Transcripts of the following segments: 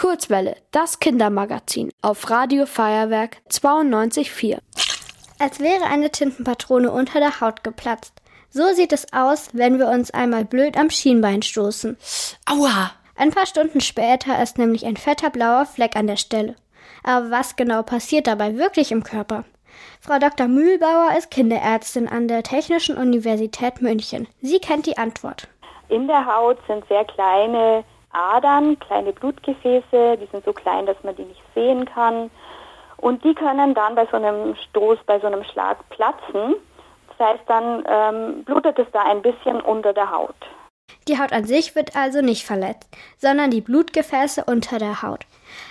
Kurzwelle, das Kindermagazin auf Radio Feuerwerk 92.4. Als wäre eine Tintenpatrone unter der Haut geplatzt. So sieht es aus, wenn wir uns einmal blöd am Schienbein stoßen. Aua! Ein paar Stunden später ist nämlich ein fetter blauer Fleck an der Stelle. Aber was genau passiert dabei wirklich im Körper? Frau Dr. Mühlbauer ist Kinderärztin an der Technischen Universität München. Sie kennt die Antwort. In der Haut sind sehr kleine Adern, kleine Blutgefäße, die sind so klein, dass man die nicht sehen kann. Und die können dann bei so einem Stoß, bei so einem Schlag platzen. Das heißt, dann ähm, blutet es da ein bisschen unter der Haut. Die Haut an sich wird also nicht verletzt, sondern die Blutgefäße unter der Haut.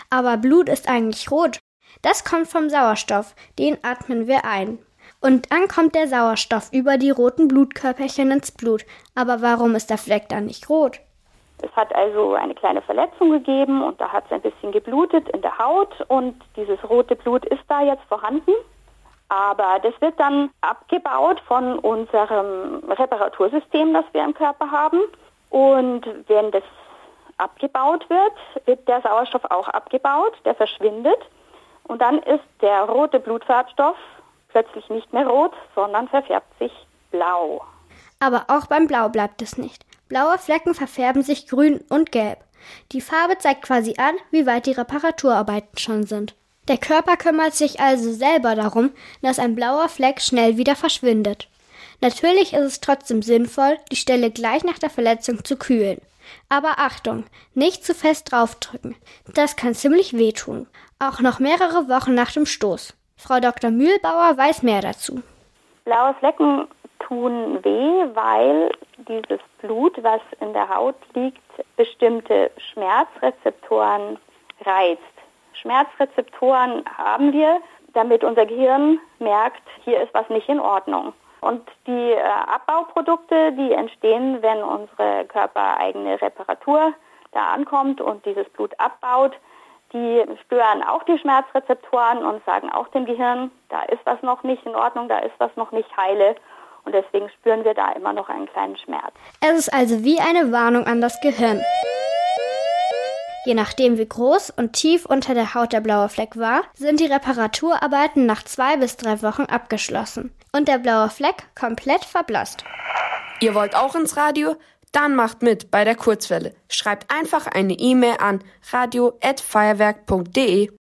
Aber Blut ist eigentlich rot. Das kommt vom Sauerstoff, den atmen wir ein. Und dann kommt der Sauerstoff über die roten Blutkörperchen ins Blut. Aber warum ist der Fleck dann nicht rot? Es hat also eine kleine Verletzung gegeben und da hat es ein bisschen geblutet in der Haut und dieses rote Blut ist da jetzt vorhanden. Aber das wird dann abgebaut von unserem Reparatursystem, das wir im Körper haben. Und wenn das abgebaut wird, wird der Sauerstoff auch abgebaut, der verschwindet. Und dann ist der rote Blutfarbstoff plötzlich nicht mehr rot, sondern verfärbt sich blau. Aber auch beim Blau bleibt es nicht. Blaue Flecken verfärben sich grün und gelb. Die Farbe zeigt quasi an, wie weit die Reparaturarbeiten schon sind. Der Körper kümmert sich also selber darum, dass ein blauer Fleck schnell wieder verschwindet. Natürlich ist es trotzdem sinnvoll, die Stelle gleich nach der Verletzung zu kühlen. Aber Achtung, nicht zu fest draufdrücken. Das kann ziemlich wehtun. Auch noch mehrere Wochen nach dem Stoß. Frau Dr. Mühlbauer weiß mehr dazu. Blaue Flecken tun weh, weil dieses Blut, was in der Haut liegt, bestimmte Schmerzrezeptoren reizt. Schmerzrezeptoren haben wir, damit unser Gehirn merkt, hier ist was nicht in Ordnung. Und die äh, Abbauprodukte, die entstehen, wenn unsere körpereigene Reparatur da ankommt und dieses Blut abbaut, die stören auch die Schmerzrezeptoren und sagen auch dem Gehirn, da ist was noch nicht in Ordnung, da ist was noch nicht heile. Und deswegen spüren wir da immer noch einen kleinen Schmerz. Es ist also wie eine Warnung an das Gehirn. Je nachdem, wie groß und tief unter der Haut der blaue Fleck war, sind die Reparaturarbeiten nach zwei bis drei Wochen abgeschlossen und der blaue Fleck komplett verblasst. Ihr wollt auch ins Radio? Dann macht mit bei der Kurzwelle. Schreibt einfach eine E-Mail an radio@feuerwerk.de.